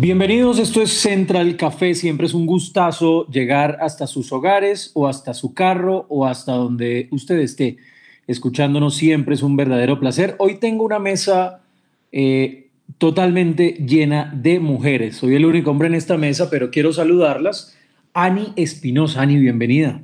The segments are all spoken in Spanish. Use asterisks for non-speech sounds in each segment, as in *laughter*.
Bienvenidos, esto es Central Café. Siempre es un gustazo llegar hasta sus hogares o hasta su carro o hasta donde usted esté escuchándonos. Siempre es un verdadero placer. Hoy tengo una mesa eh, totalmente llena de mujeres. Soy el único hombre en esta mesa, pero quiero saludarlas. Ani Espinosa. Ani, bienvenida.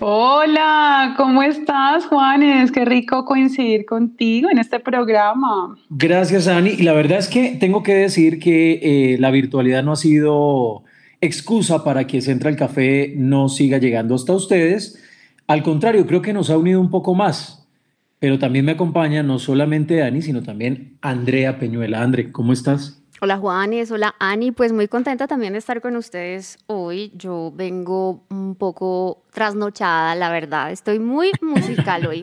Hola, ¿cómo estás, Juanes? Qué rico coincidir contigo en este programa. Gracias, Ani. Y la verdad es que tengo que decir que eh, la virtualidad no ha sido excusa para que Central Café no siga llegando hasta ustedes. Al contrario, creo que nos ha unido un poco más. Pero también me acompaña no solamente Ani, sino también Andrea Peñuela. Andre, ¿cómo estás? Hola Juanes, hola Ani, pues muy contenta también de estar con ustedes hoy. Yo vengo un poco trasnochada, la verdad, estoy muy *laughs* musical hoy.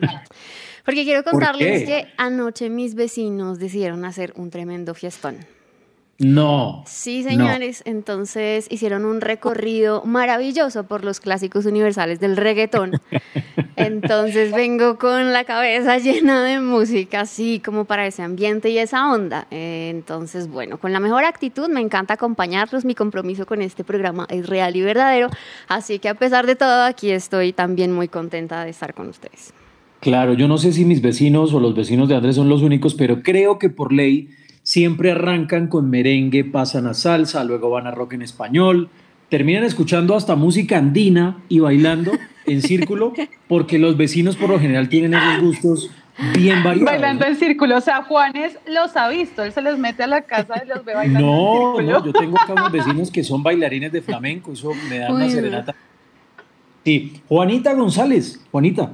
Porque quiero contarles que anoche mis vecinos decidieron hacer un tremendo fiestón. No. Sí, señores, entonces hicieron un recorrido maravilloso por los clásicos universales del reggaetón. *laughs* Entonces vengo con la cabeza llena de música, así como para ese ambiente y esa onda. Eh, Entonces, bueno, con la mejor actitud me encanta acompañarlos. Mi compromiso con este programa es real y verdadero. Así que a pesar de todo, aquí estoy también muy contenta de estar con ustedes. Claro, yo no sé si mis vecinos o los vecinos de Andrés son los únicos, pero creo que por ley siempre arrancan con merengue, pasan a salsa, luego van a rock en español, terminan escuchando hasta música andina y bailando en *laughs* círculo, porque los vecinos por lo general tienen esos gustos bien variados. Bailando en círculo, o sea, Juanes los ha visto, él se les mete a la casa y los ve bailando No, en círculo. no, yo tengo acá unos vecinos que son bailarines de flamenco, eso me da una Uy, serenata. Sí, Juanita González, Juanita.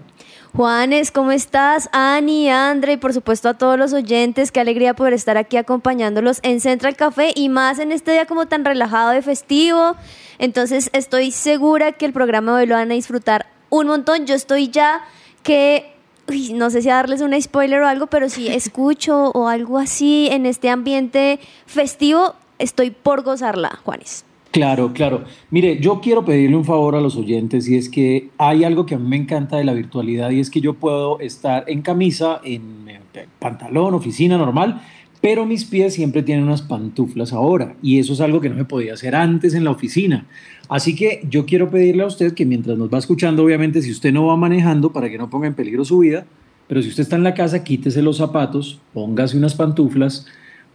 Juanes, ¿cómo estás? Ani, Andre y por supuesto a todos los oyentes, qué alegría poder estar aquí acompañándolos en Central Café y más en este día como tan relajado de festivo. Entonces estoy segura que el programa de hoy lo van a disfrutar un montón. Yo estoy ya que, uy, no sé si a darles un spoiler o algo, pero si *laughs* escucho o algo así en este ambiente festivo, estoy por gozarla, Juanes. Claro, claro. Mire, yo quiero pedirle un favor a los oyentes y es que hay algo que a mí me encanta de la virtualidad y es que yo puedo estar en camisa, en eh, pantalón, oficina normal, pero mis pies siempre tienen unas pantuflas ahora y eso es algo que no me podía hacer antes en la oficina. Así que yo quiero pedirle a usted que mientras nos va escuchando, obviamente si usted no va manejando para que no ponga en peligro su vida, pero si usted está en la casa, quítese los zapatos, póngase unas pantuflas,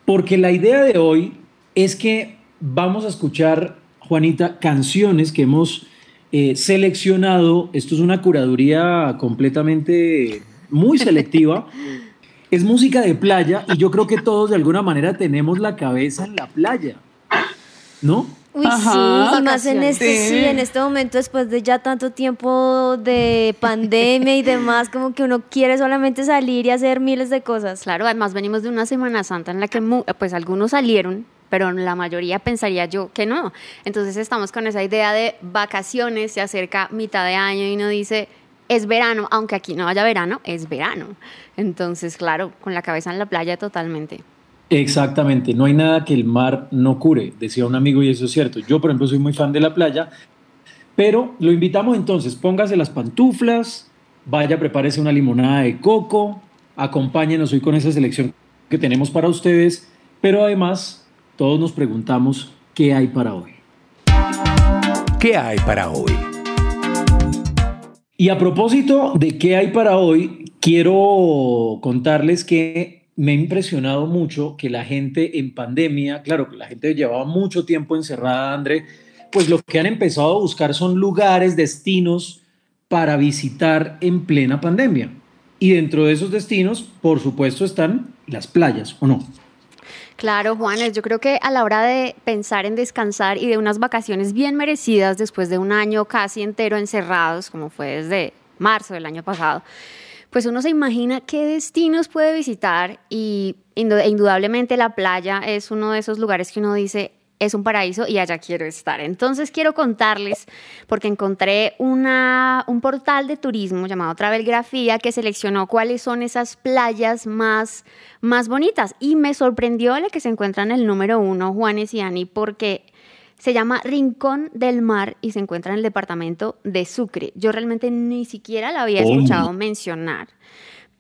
porque la idea de hoy es que vamos a escuchar, Juanita, canciones que hemos eh, seleccionado. Esto es una curaduría completamente muy selectiva. *laughs* es música de playa y yo creo que todos de alguna manera tenemos la cabeza en la playa, ¿no? Uy, Ajá. sí, y más en este, sí, Sí. en este momento, después de ya tanto tiempo de pandemia y demás, como que uno quiere solamente salir y hacer miles de cosas. Claro, además venimos de una Semana Santa en la que pues algunos salieron, pero la mayoría pensaría yo que no. Entonces estamos con esa idea de vacaciones, se acerca mitad de año y uno dice, es verano, aunque aquí no haya verano, es verano. Entonces, claro, con la cabeza en la playa totalmente. Exactamente, no hay nada que el mar no cure, decía un amigo y eso es cierto. Yo, por ejemplo, soy muy fan de la playa, pero lo invitamos entonces, póngase las pantuflas, vaya, prepárese una limonada de coco, acompáñenos hoy con esa selección que tenemos para ustedes, pero además todos nos preguntamos qué hay para hoy. ¿Qué hay para hoy? Y a propósito de qué hay para hoy, quiero contarles que me ha impresionado mucho que la gente en pandemia, claro, que la gente llevaba mucho tiempo encerrada, André, pues lo que han empezado a buscar son lugares, destinos para visitar en plena pandemia. Y dentro de esos destinos, por supuesto, están las playas, ¿o no? Claro, Juanes, yo creo que a la hora de pensar en descansar y de unas vacaciones bien merecidas después de un año casi entero encerrados, como fue desde marzo del año pasado, pues uno se imagina qué destinos puede visitar y indu- indudablemente la playa es uno de esos lugares que uno dice, es un paraíso y allá quiero estar. Entonces quiero contarles, porque encontré una, un portal de turismo llamado Travelgrafía que seleccionó cuáles son esas playas más, más bonitas y me sorprendió la que se encuentra en el número uno, Juanes y Ani, porque se llama Rincón del Mar y se encuentra en el departamento de Sucre. Yo realmente ni siquiera la había escuchado mencionar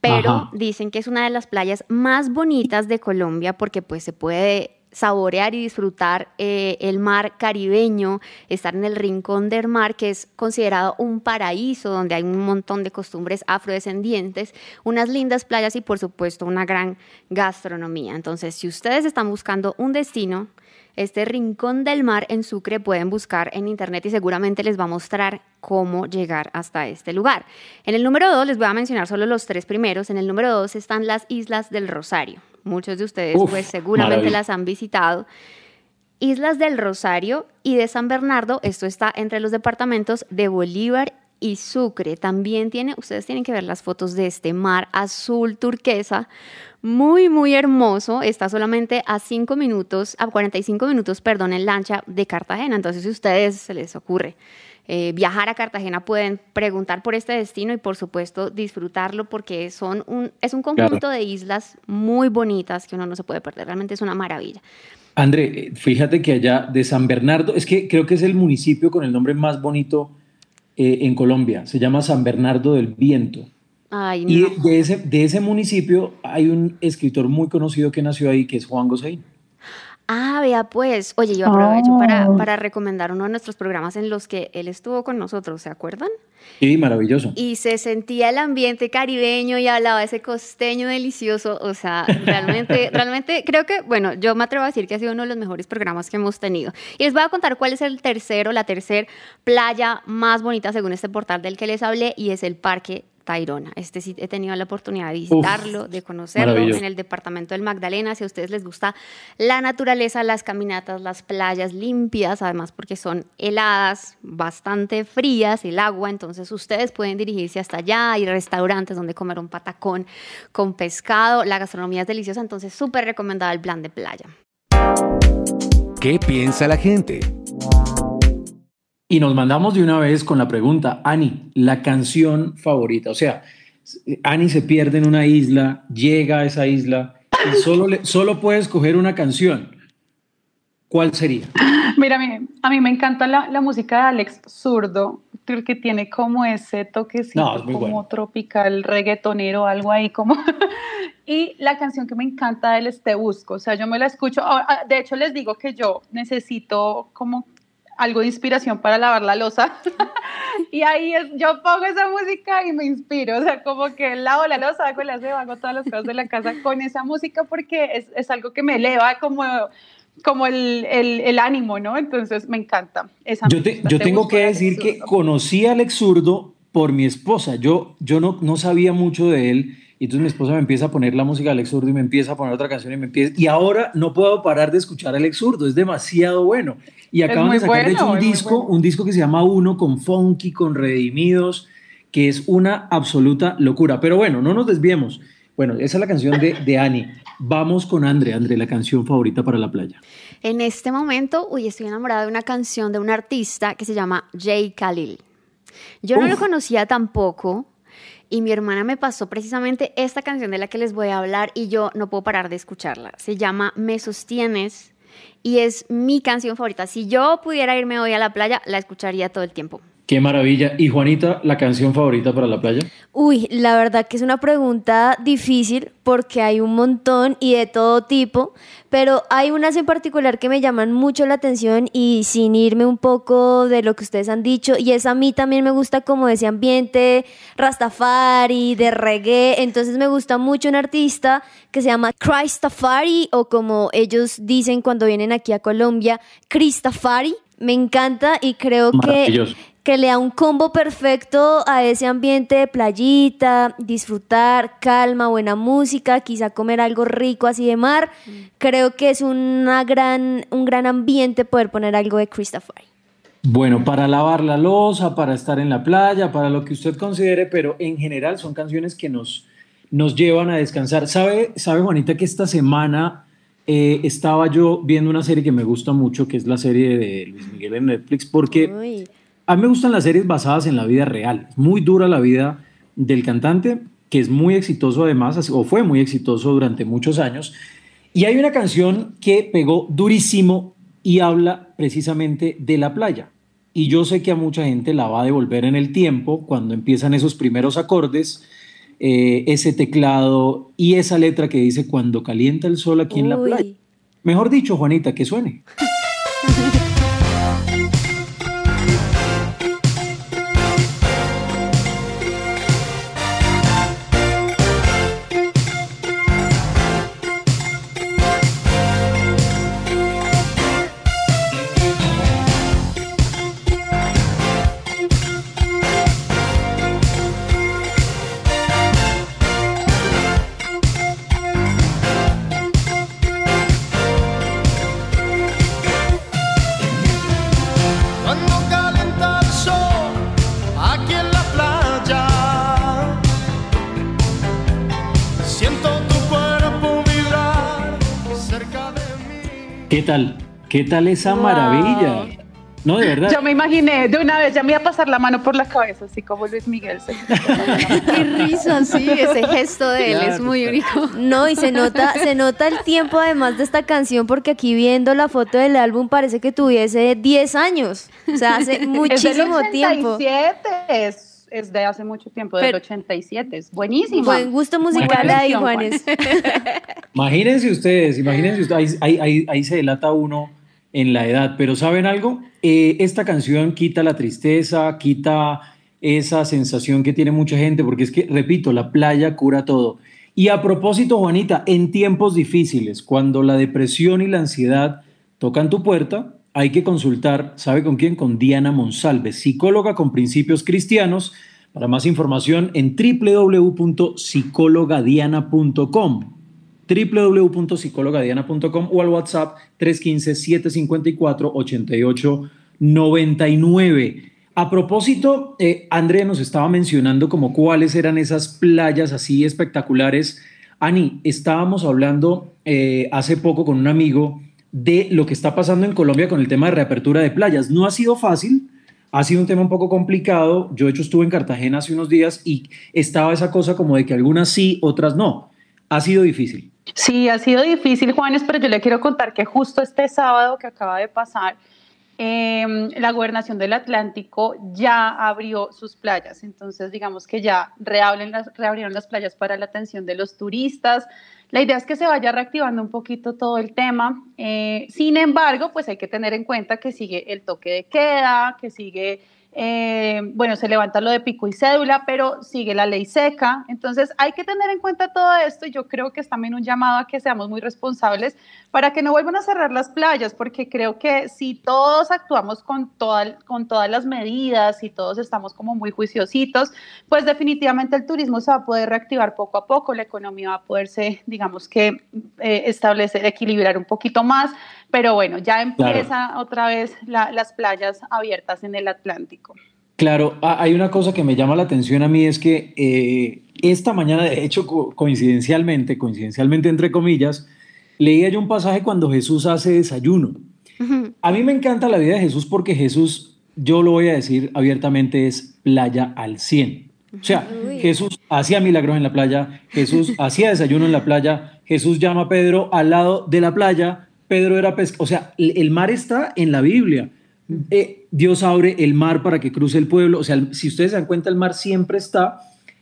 pero Ajá. dicen que es una de las playas más bonitas de Colombia porque pues se puede saborear y disfrutar eh, el mar caribeño, estar en el rincón del mar, que es considerado un paraíso donde hay un montón de costumbres afrodescendientes, unas lindas playas y por supuesto una gran gastronomía. Entonces, si ustedes están buscando un destino, este rincón del mar en Sucre pueden buscar en internet y seguramente les va a mostrar cómo llegar hasta este lugar. En el número dos les voy a mencionar solo los tres primeros. En el número dos están las Islas del Rosario. Muchos de ustedes Uf, pues seguramente maravilla. las han visitado. Islas del Rosario y de San Bernardo, esto está entre los departamentos de Bolívar y Sucre. También tiene, ustedes tienen que ver las fotos de este mar azul turquesa, muy, muy hermoso. Está solamente a 5 minutos, a 45 minutos, perdón, en lancha de Cartagena. Entonces, si a ustedes se les ocurre eh, viajar a Cartagena, pueden preguntar por este destino y, por supuesto, disfrutarlo porque son un, es un conjunto de islas muy bonitas que uno no se puede perder. Realmente es una maravilla. André, eh, fíjate que allá de San Bernardo, es que creo que es el municipio con el nombre más bonito eh, en Colombia, se llama San Bernardo del Viento. Ay, Y de ese, de ese municipio hay un escritor muy conocido que nació ahí, que es Juan Gosaín. Ah, vea pues. Oye, yo aprovecho para, Oh. para recomendar uno de nuestros programas en los que él estuvo con nosotros, ¿se acuerdan? Sí, maravilloso. Y se sentía el ambiente caribeño y hablaba ese costeño delicioso. O sea, realmente, *laughs* realmente creo que, bueno, yo me atrevo a decir que ha sido uno de los mejores programas que hemos tenido. Y les voy a contar cuál es el tercero, la tercer playa más bonita según este portal del que les hablé y es el Parque Tayrona. Este sí he tenido la oportunidad de visitarlo, de conocerlo en el departamento del Magdalena. Si a ustedes les gusta la naturaleza, las caminatas, las playas limpias, además porque son heladas, bastante frías, el agua, entonces ustedes pueden dirigirse hasta allá. Hay restaurantes donde comer un patacón con pescado. La gastronomía es deliciosa, entonces súper recomendada el plan de playa. ¿Qué piensa la gente? Y nos mandamos de una vez con la pregunta, Ani, la canción favorita. O sea, Ani se pierde en una isla, llega a esa isla y solo, le- solo puede escoger una canción. ¿Cuál sería? Mira, a mí, a mí me encanta la, la música de Alex Zurdo, que tiene como ese toquecito No, es como bueno. tropical, reggaetonero, algo ahí como... *laughs* y la canción que me encanta de él es Te Busco, o sea, yo me la escucho, ah, ah, de hecho les digo que yo necesito como algo de inspiración para lavar la losa. *laughs* y ahí es, yo pongo esa música y me inspiro, o sea, como que lavo la losa, hago el aseo, hago todas las cosas de la casa con esa música porque es, es algo que me eleva como, como el, el, el ánimo, ¿no? Entonces me encanta. Esa Yo, te- yo Te tengo que decir que conocí a Alex Zurdo por mi esposa. Yo, yo no, no sabía mucho de él. Y entonces mi esposa me empieza a poner la música de Alex Zurdo y me empieza a poner otra canción y me empieza... Y ahora no puedo parar de escuchar a Alex Zurdo. Es demasiado bueno. Y acaban de sacar, de hecho, un disco, bueno. un disco que se llama Uno con Funky, con Redimidos, que es una absoluta locura. Pero bueno, no nos desviemos. Bueno, esa es la canción de, de Ani. Vamos con Andre. Andre, la canción favorita para la playa. En este momento, uy, estoy enamorada de una canción de un artista que se llama Jay Khalil. Yo no lo conocía tampoco y mi hermana me pasó precisamente esta canción de la que les voy a hablar y yo no puedo parar de escucharla. Se llama Me Sostienes y es mi canción favorita. Si yo pudiera irme hoy a la playa, la escucharía todo el tiempo. Qué maravilla. Y Juanita, la canción favorita para la playa. Uy, la verdad que es una pregunta difícil porque hay un montón y de todo tipo, pero hay unas en particular que me llaman mucho la atención y sin irme un poco de lo que ustedes han dicho, y es a mí también me gusta como ese ambiente rastafari, de reggae, entonces me gusta mucho un artista que se llama Christafari o como ellos dicen cuando vienen aquí a Colombia, Christafari. Me encanta y creo que. Que le da un combo perfecto a ese ambiente de playita, disfrutar, calma, buena música, quizá comer algo rico así de mar. Creo que es una gran, un gran ambiente poder poner algo de Christopher. Bueno, para lavar la losa, para estar en la playa, para lo que usted considere, pero en general son canciones que nos, nos llevan a descansar. ¿Sabe, sabe Juanita, que esta semana eh, estaba yo viendo una serie que me gusta mucho, que es la serie de Luis Miguel en Netflix, porque Uy. A mí me gustan las series basadas en la vida real. Muy dura la vida del cantante, que es muy exitoso además, o fue muy exitoso durante muchos años. Y hay una canción que pegó durísimo y habla precisamente de la playa. Y yo sé que a mucha gente la va a devolver en el tiempo cuando empiezan esos primeros acordes, eh, ese teclado y esa letra que dice cuando calienta el sol aquí en la Uy. playa. Mejor dicho, Juanita, que suene. *laughs* tal? ¿Qué tal esa Wow. maravilla? No, de verdad. Yo me imaginé de una vez, ya me iba a pasar la mano por la cabeza, así como Luis Miguel. se- Qué risa, sí, ese gesto de él es muy único. No, y se nota, se nota el tiempo además de esta canción, porque aquí viendo la foto del álbum parece que tuviese 10 años. O sea, hace es del muchísimo tiempo. 87, es, es de hace mucho tiempo, del Pero- 87, es buenísimo. Buen gusto musical ahí, Juanes. *laughs* Imagínense ustedes, imagínense ustedes, ahí- ahí se delata uno en la edad, pero ¿saben algo? Eh, esta canción quita la tristeza, quita esa sensación que tiene mucha gente, porque es que, repito, la playa cura todo. Y a propósito, Juanita, en tiempos difíciles, cuando la depresión y la ansiedad tocan tu puerta, hay que consultar, ¿sabe con quién? Con Diana Monsalve, psicóloga con principios cristianos. Para más información en www.psicologadiana.com www.psicologadiana.com o al WhatsApp 315-754-8899. A propósito, eh, André nos estaba mencionando como cuáles eran esas playas así espectaculares. Ani, estábamos hablando eh, hace poco con un amigo de lo que está pasando en Colombia con el tema de reapertura de playas. No ha sido fácil, ha sido un tema un poco complicado. Yo, de hecho, estuve en Cartagena hace unos días y estaba esa cosa como de que algunas sí, otras no. Ha sido difícil. Sí, ha sido difícil, Juanes, pero yo le quiero contar que justo este sábado que acaba de pasar, eh, la gobernación del Atlántico ya abrió sus playas. Entonces, digamos que ya reabren las, reabrieron las playas para la atención de los turistas. La idea es que se vaya reactivando un poquito todo el tema. Eh, sin embargo, pues hay que tener en cuenta que sigue el toque de queda, que sigue eh, bueno, se levanta lo de pico y cédula, pero sigue la ley seca. Entonces hay que tener en cuenta todo esto y yo creo que es también un llamado a que seamos muy responsables para que no vuelvan a cerrar las playas, porque creo que si todos actuamos con, toda, con todas las medidas y todos estamos como muy juiciositos, pues definitivamente el turismo se va a poder reactivar poco a poco, la economía va a poderse, digamos que, eh, establecer, equilibrar un poquito más, pero bueno, ya empieza Claro. otra vez la- las playas abiertas en el Atlántico. Claro, ha- hay una cosa que me llama la atención a mí es que eh, esta mañana, de hecho, co- coincidencialmente, coincidencialmente entre comillas, leía yo un pasaje cuando Jesús hace desayuno. A mí me encanta la vida de Jesús porque Jesús, yo lo voy a decir abiertamente, es playa al 100. O sea, Uy. Jesús hacía milagros en la playa, Jesús hacía desayuno en la playa, Jesús llama a Pedro al lado de la playa, Pedro era pesca, o sea, el mar está en la Biblia. Eh, Dios abre el mar para que cruce el pueblo, o sea, si ustedes se dan cuenta, el mar siempre está.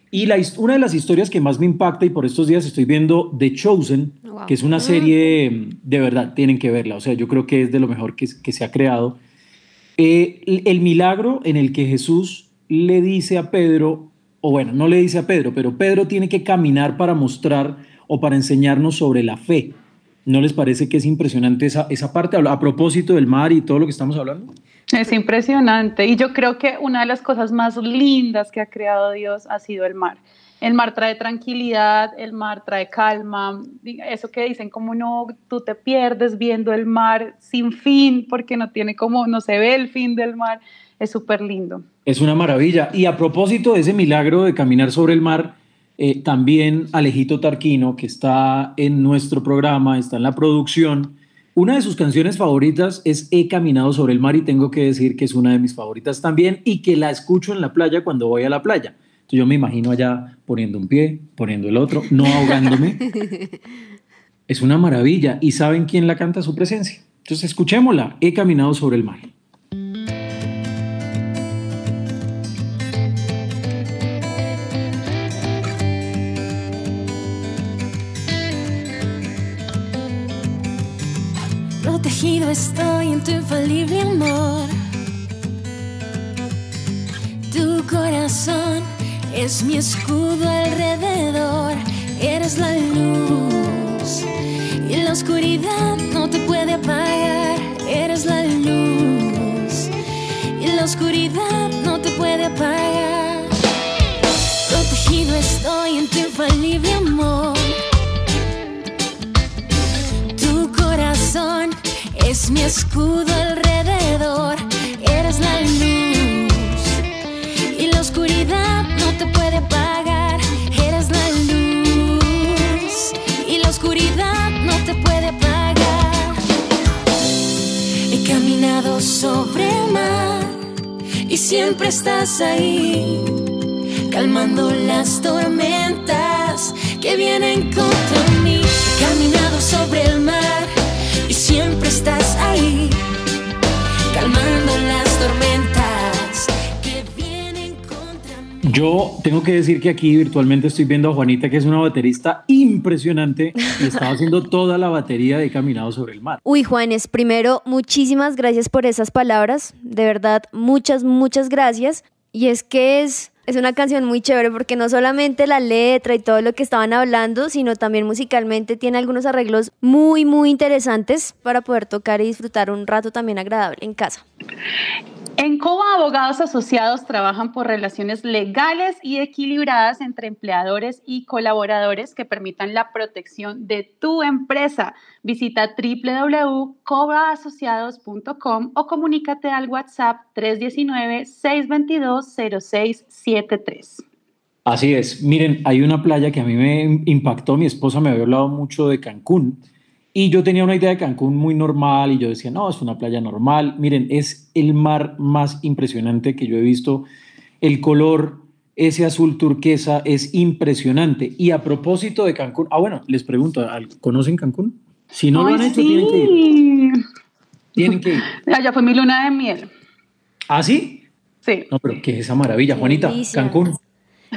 Y la, una de las historias que más me impacta, y por estos días estoy viendo The Chosen, Wow. que es una serie mm, de verdad, tienen que verla, o sea, yo creo que es de lo mejor que, que se ha creado. Eh, el, el milagro en el que Jesús le dice a Pedro, o bueno, no le dice a Pedro, pero Pedro tiene que caminar para mostrar o para enseñarnos sobre la fe. ¿No les parece que es impresionante esa, esa parte a propósito del mar y todo lo que estamos hablando? Es impresionante y yo creo que una de las cosas más lindas que ha creado Dios ha sido el mar. El mar trae tranquilidad, el mar trae calma, eso que dicen como no, tú te pierdes viendo el mar sin fin porque no tiene como, no se ve el fin del mar, es súper lindo. Es una maravilla. Y a propósito de ese milagro de caminar sobre el mar, Eh, también Alejito Tarquino, que está en nuestro programa, está en la producción. Una de sus canciones favoritas es He caminado sobre el mar y tengo que decir que es una de mis favoritas también y que la escucho en la playa cuando voy a la playa. Entonces yo me imagino allá poniendo un pie, poniendo el otro, no ahogándome. *laughs* es una maravilla. ¿Y saben quién la canta su presencia? Entonces escuchémosla. He caminado sobre el mar. Protegido estoy en tu infalible amor. Tu corazón es mi escudo alrededor. Eres la luz y la oscuridad no te puede apagar. Eres la luz y la oscuridad no te puede apagar. Protegido estoy en tu infalible amor. Tu corazón es mi escudo alrededor. Eres la luz y la oscuridad no te puede apagar. Eres la luz y la oscuridad no te puede apagar. He caminado sobre el mar y siempre estás ahí, calmando las tormentas que vienen contra mí. He caminado sobre el mar y siempre estás ahí, calmando las tormentas que vienen contra mí. Yo tengo que decir que aquí virtualmente estoy viendo a Juanita, que es una baterista impresionante y estaba haciendo toda la batería de Caminado sobre el mar. Uy, Juanes, primero, muchísimas gracias por esas palabras. De verdad, muchas, muchas gracias. Y es que es, es una canción muy chévere porque no solamente la letra y todo lo que estaban hablando, sino también musicalmente tiene algunos arreglos muy, muy interesantes para poder tocar y disfrutar un rato también agradable en casa. En COBA, abogados asociados trabajan por relaciones legales y equilibradas entre empleadores y colaboradores que permitan la protección de tu empresa. Visita www.cobaasociados.com o comunícate al WhatsApp 319-622-0673. Así es. Miren, hay una playa que a mí me impactó. Mi esposa me había hablado mucho de Cancún y yo tenía una idea de Cancún muy normal y yo decía, no, es una playa normal. Miren, es el mar más impresionante que yo he visto. El color, ese azul turquesa es impresionante. Y a propósito de Cancún, ah, bueno, les pregunto, ¿conocen Cancún? Si no lo Ay, han hecho, sí. tienen que ir. Tienen que ir. Ya fue mi luna de miel. ¿Ah, sí? Sí. No, pero ¿qué es esa maravilla, Qué Juanita? delicia. Cancún.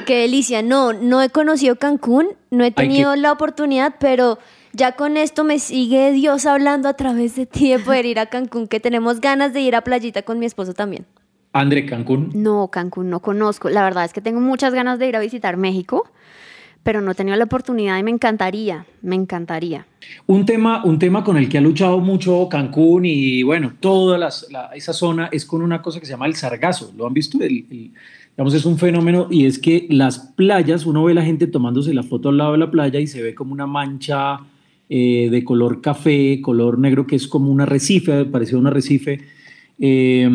Qué delicia. No, no he conocido Cancún, no he tenido la oportunidad, pero ya con esto me sigue Dios hablando a través de ti de poder ir a Cancún, que tenemos ganas de ir a playita con mi esposo también. André, Cancún. No, Cancún no conozco. La verdad es que tengo muchas ganas de ir a visitar México, pero no he tenido la oportunidad y me encantaría, me encantaría. Un tema, un tema con el que ha luchado mucho Cancún y bueno, toda esa zona es con una cosa que se llama el sargazo. ¿Lo han visto? El- el- digamos, es un fenómeno y es que las playas, uno ve a la gente tomándose la foto al lado de la playa y se ve como una mancha eh, de color café, color negro, que es como un arrecife, parecía un arrecife. Eh,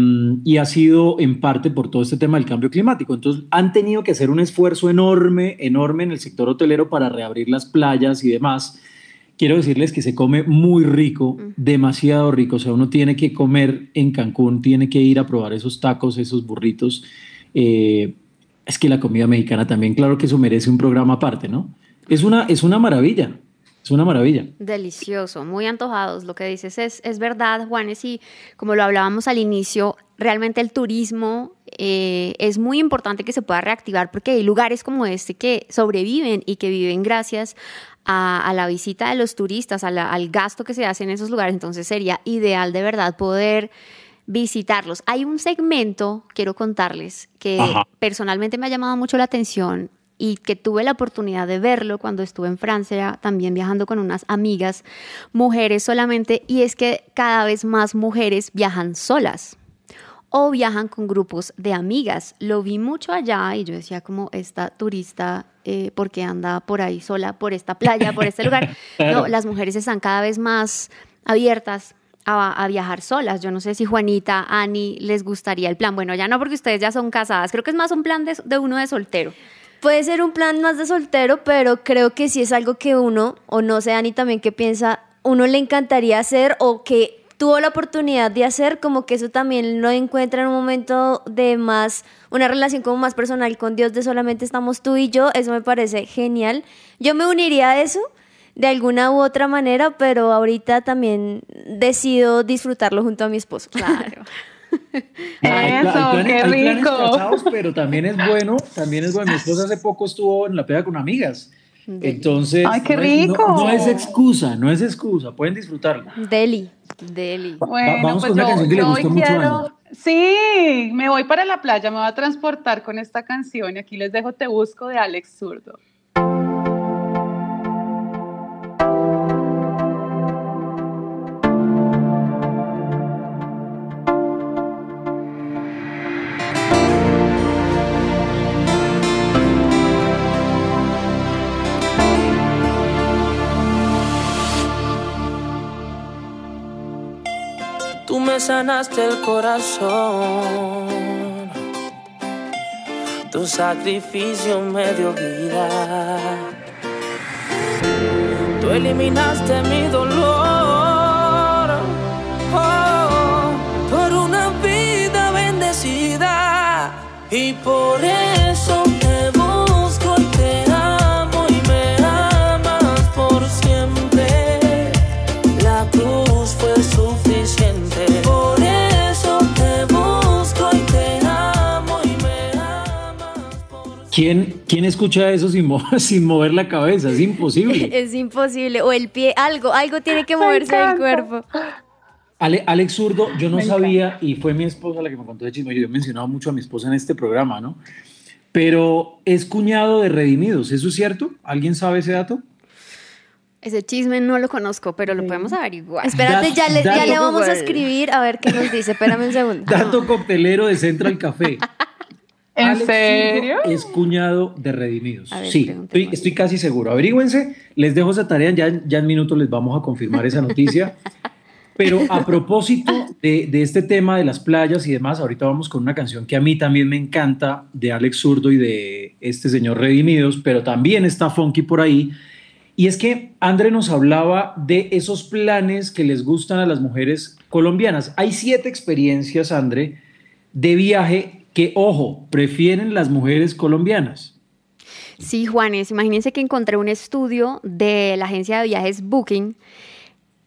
y ha sido en parte por todo este tema del cambio climático. Entonces han tenido que hacer un esfuerzo enorme, enorme en el sector hotelero para reabrir las playas y demás quiero decirles que se come muy rico, demasiado rico. O sea, uno tiene que comer en Cancún, tiene que ir a probar esos tacos, esos burritos. Eh, es que la comida mexicana también, claro que eso merece un programa aparte, ¿no? Es una, es una maravilla, es una maravilla. Delicioso, muy antojados. Lo que dices es, es verdad, Juanes, y como lo hablábamos al inicio, realmente el turismo eh, es muy importante que se pueda reactivar porque hay lugares como este que sobreviven y que viven gracias a, a la visita de los turistas, a la- al gasto que se hace en esos lugares. Entonces sería ideal de verdad poder visitarlos. Hay un segmento, quiero contarles, que Ajá. personalmente me ha llamado mucho la atención y que tuve la oportunidad de verlo cuando estuve en Francia, también viajando con unas amigas, mujeres solamente, y es que cada vez más mujeres viajan solas o viajan con grupos de amigas. Lo vi mucho allá y yo decía como esta turista, eh, porque anda por ahí sola, por esta playa, por este lugar. *laughs* No, las mujeres están cada vez más abiertas a, a viajar solas. Yo no sé si Juanita, Ani, les gustaría el plan. Bueno, ya no porque ustedes ya son casadas, creo que es más un plan de, de uno de soltero. Puede ser un plan más de soltero, pero creo que sí es algo que uno, o no sé, Ani también que piensa, uno le encantaría hacer o que tuvo la oportunidad de hacer, como que eso también lo encuentra en un momento de más, una relación como más personal con Dios, de solamente estamos tú y yo, eso me parece genial. Yo me uniría a eso de alguna u otra manera, pero ahorita también decido disfrutarlo junto a mi esposo. Claro. *laughs* Hay Eso, hay planes- qué hay planes rico. casados, pero *laughs* también es bueno, también es bueno. Mi esposa hace poco estuvo en la pega con amigas. Entonces, Ay, qué no es- no- rico. No, es excusa, no es excusa, pueden disfrutarlo. Deli. Deli. Bueno, vamos pues con una yo, canción que le yo gusta hoy mucho a quiero-. Sí, me voy para la playa, me voy a transportar con esta canción y aquí les dejo Te Busco de Alex Zurdo. Me sanaste el corazón. Tu sacrificio me dio vida. Tú eliminaste mi dolor. Oh, por una vida bendecida. Y por eso ¿Quién, quién escucha eso sin, mo- *laughs* sin mover la cabeza? Es imposible. *laughs* Es imposible. O el pie, algo, algo tiene que moverse del cuerpo. Ale- Alex Zurdo, yo no Me sabía, y fue mi esposa la que me contó de chisme, yo he mencionado mucho a mi esposa en este programa, ¿no? Pero es cuñado de Redimidos, ¿eso es cierto? ¿Alguien sabe ese dato? Ese chisme no lo conozco, pero lo podemos averiguar. Espérate, ya le, ya dato le vamos a escribir a ver qué nos dice. Espérame un segundo. Dato coctelero de Central Café. *laughs* ¿En Alex serio? Es cuñado de Redimidos. Ver, sí, estoy casi seguro. Averígüense, les dejo esa tarea, ya, ya en minutos les vamos a confirmar esa noticia. *laughs* Pero a propósito de, de este tema de las playas y demás, ahorita vamos con una canción que a mí también me encanta, de Alex Zurdo y de este señor Redimidos, pero también está Funky por ahí. Y es que André nos hablaba de esos planes que les gustan a las mujeres colombianas. Hay siete experiencias, André, de viaje que, ojo, prefieren las mujeres colombianas. Sí, Juanes, imagínense que encontré un estudio de la agencia de viajes Booking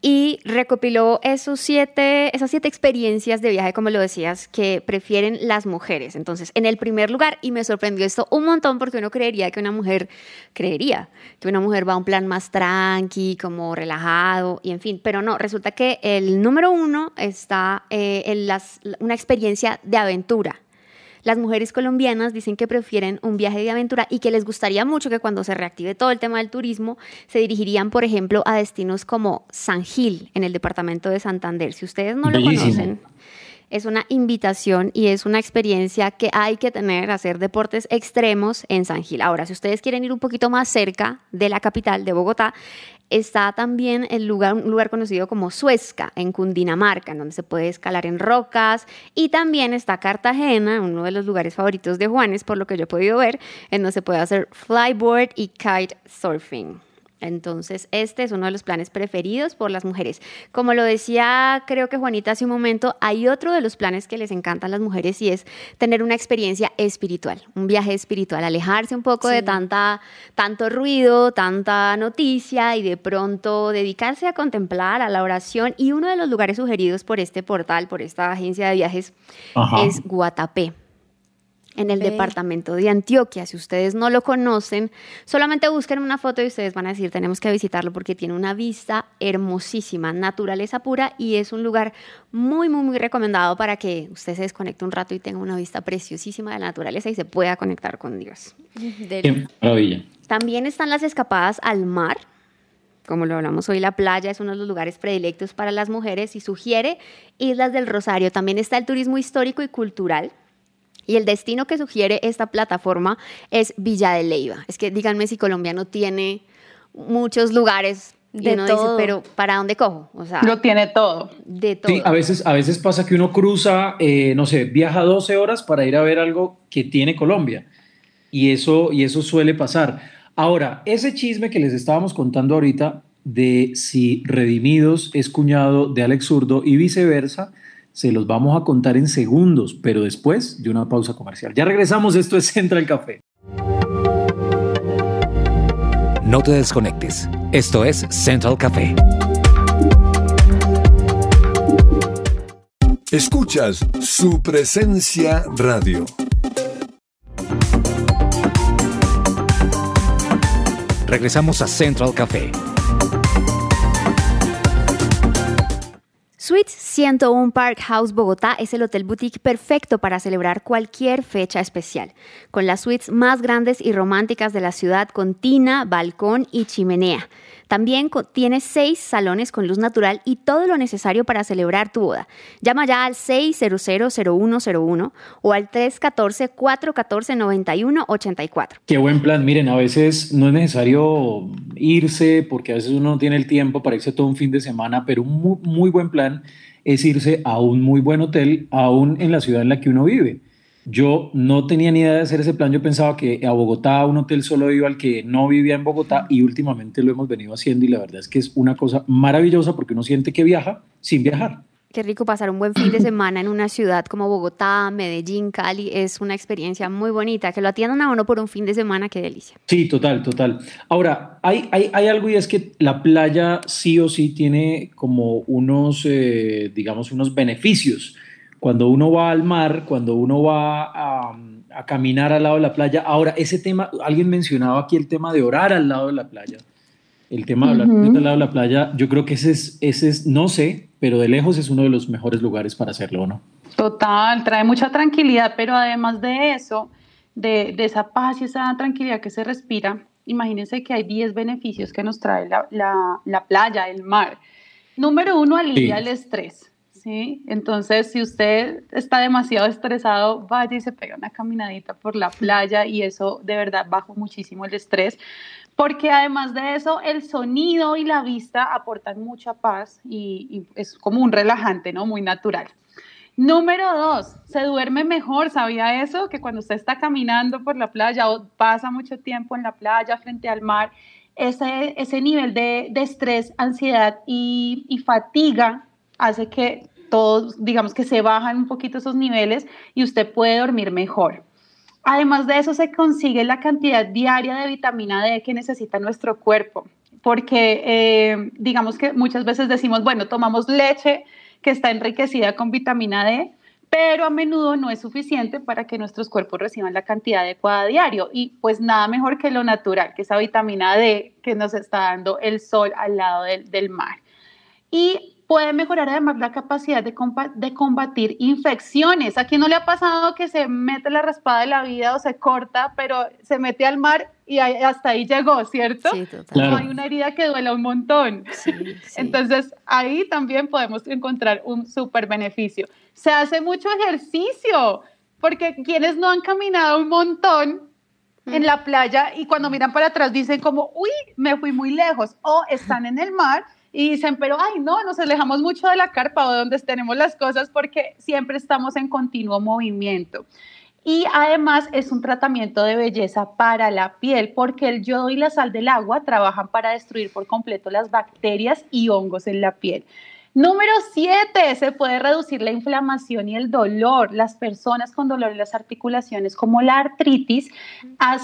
y recopiló esos siete, esas siete experiencias de viaje, como lo decías, que prefieren las mujeres. Entonces, en el primer lugar, y me sorprendió esto un montón porque uno creería que una mujer, creería que una mujer va a un plan más tranqui, como relajado, y en fin, pero no, resulta que el número uno está eh, en las, una experiencia de aventura. Las mujeres colombianas dicen que prefieren un viaje de aventura y que les gustaría mucho que cuando se reactive todo el tema del turismo se dirigirían, por ejemplo, a destinos como San Gil, en el departamento de Santander. Si ustedes no lo conocen, es una invitación y es una experiencia que hay que tener, hacer deportes extremos en San Gil. Ahora, si ustedes quieren ir un poquito más cerca de la capital de Bogotá, está también el lugar, un lugar conocido como Suezca, en Cundinamarca, en donde se puede escalar en rocas. Y también está Cartagena, uno de los lugares favoritos de Juanes, por lo que yo he podido ver, en donde se puede hacer flyboard y kite surfing. Entonces, este es uno de los planes preferidos por las mujeres. Como lo decía, creo que Juanita hace un momento, hay otro de los planes que les encantan a las mujeres y es tener una experiencia espiritual, un viaje espiritual, alejarse un poco de tanta, tanto ruido, tanta noticia y de pronto dedicarse a contemplar, a la oración. Y uno de los lugares sugeridos por este portal, por esta agencia de viajes, Ajá. es Guatapé en el departamento de Antioquia. Si ustedes no lo conocen, solamente busquen una foto y ustedes van a decir, tenemos que visitarlo porque tiene una vista hermosísima, naturaleza pura y es un lugar muy, muy, muy recomendado para que usted se desconecte un rato y tenga una vista preciosísima de la naturaleza y se pueda conectar con Dios. Qué maravilla. También están las escapadas al mar. Como lo hablamos hoy, la playa es uno de los lugares predilectos para las mujeres y sugiere Islas del Rosario. También está el turismo histórico y cultural. Y el destino que sugiere esta plataforma es Villa de Leyva. Es que díganme si Colombia no tiene muchos lugares y De dice, todo. pero ¿para dónde cojo? O sea, Lo tiene todo. de todo. Sí, a veces, a veces pasa que uno cruza, eh, no sé, viaja 12 horas para ir a ver algo que tiene Colombia. Y eso, y eso suele pasar. Ahora, ese chisme que les estábamos contando ahorita de si Redimidos es cuñado de Alex Zurdo y viceversa, se los vamos a contar en segundos, pero después de una pausa comercial. Ya regresamos, esto es Central Café. No te desconectes. Esto es Central Café. Escuchas su presencia radio. Regresamos a Central Café. Suites 101 Park House Bogotá es el hotel boutique perfecto para celebrar cualquier fecha especial, con las suites más grandes y románticas de la ciudad con tina, balcón y chimenea. También tiene seis salones con luz natural y todo lo necesario para celebrar tu boda. Llama ya al 600-0101 o al 314-414-9184. Qué buen plan. Miren, a veces no es necesario irse porque a veces uno no tiene el tiempo para irse todo un fin de semana, pero un muy, muy buen plan es irse a un muy buen hotel, aún en la ciudad en la que uno vive. Yo no tenía ni idea de hacer ese plan. Yo pensaba que a Bogotá un hotel solo iba al que no vivía en Bogotá y últimamente lo hemos venido haciendo y la verdad es que es una cosa maravillosa porque uno siente que viaja sin viajar. Qué rico pasar un buen fin de *clears throat* semana en una ciudad como Bogotá, Medellín, Cali. Es una experiencia muy bonita. Que lo atiendan a uno por un fin de semana, qué delicia. Sí, total, total. Ahora, hay, hay, hay algo y es que la playa sí o sí tiene como unos, eh, digamos, unos beneficios. Cuando uno va al mar, cuando uno va a, a caminar al lado de la playa. Ahora, ese tema, alguien mencionaba aquí el tema de orar al lado de la playa. El tema de hablar Ujú. al lado de la playa, yo creo que ese es, ese es, no sé, pero de lejos es uno de los mejores lugares para hacerlo, ¿o ¿no? Total, trae mucha tranquilidad, pero además de eso, de, de esa paz y esa tranquilidad que se respira, imagínense que hay 10 beneficios que nos trae la, la- la playa, el mar. Número uno, alivia Sí. el estrés. ¿sí? Entonces, si usted está demasiado estresado, vaya y se pega una caminadita por la playa y eso de verdad baja muchísimo el estrés. Porque además de eso, el sonido y la vista aportan mucha paz y, es como un relajante, ¿no? Muy natural. Número dos, se duerme mejor. ¿Sabía eso? Que cuando usted está caminando por la playa o pasa mucho tiempo en la playa frente al mar, ese, ese nivel de, de estrés, ansiedad y, y fatiga hace que todos, digamos que se bajan un poquito esos niveles y usted puede dormir mejor. Además de eso, se consigue la cantidad diaria de vitamina D que necesita nuestro cuerpo, porque eh, digamos que muchas veces decimos, bueno, tomamos leche que está enriquecida con vitamina D, pero a menudo no es suficiente para que nuestros cuerpos reciban la cantidad adecuada diario. Y pues nada mejor que lo natural, que esa vitamina D que nos está dando el sol al lado del, del mar. Y puede mejorar además la capacidad de, compa- de combatir infecciones. ¿A quién no le ha pasado que se mete la raspada de la vida o se corta, pero se mete al mar y ahí- hasta ahí llegó, ¿cierto? Sí, total. Claro. No hay una herida que duela un montón. Sí, sí. *laughs* Entonces, ahí también podemos encontrar un súper beneficio. Se hace mucho ejercicio, porque quienes no han caminado un montón en la playa y cuando miran para atrás dicen como, uy, me fui muy lejos, o están en el mar y dicen, pero ay, no, nos alejamos mucho de la carpa o de donde tenemos las cosas porque siempre estamos en continuo movimiento. Y además es un tratamiento de belleza para la piel porque el yodo y la sal del agua trabajan para destruir por completo las bacterias y hongos en la piel. Número 7, se puede reducir la inflamación y el dolor. Las personas con dolor en las articulaciones, como la artritis,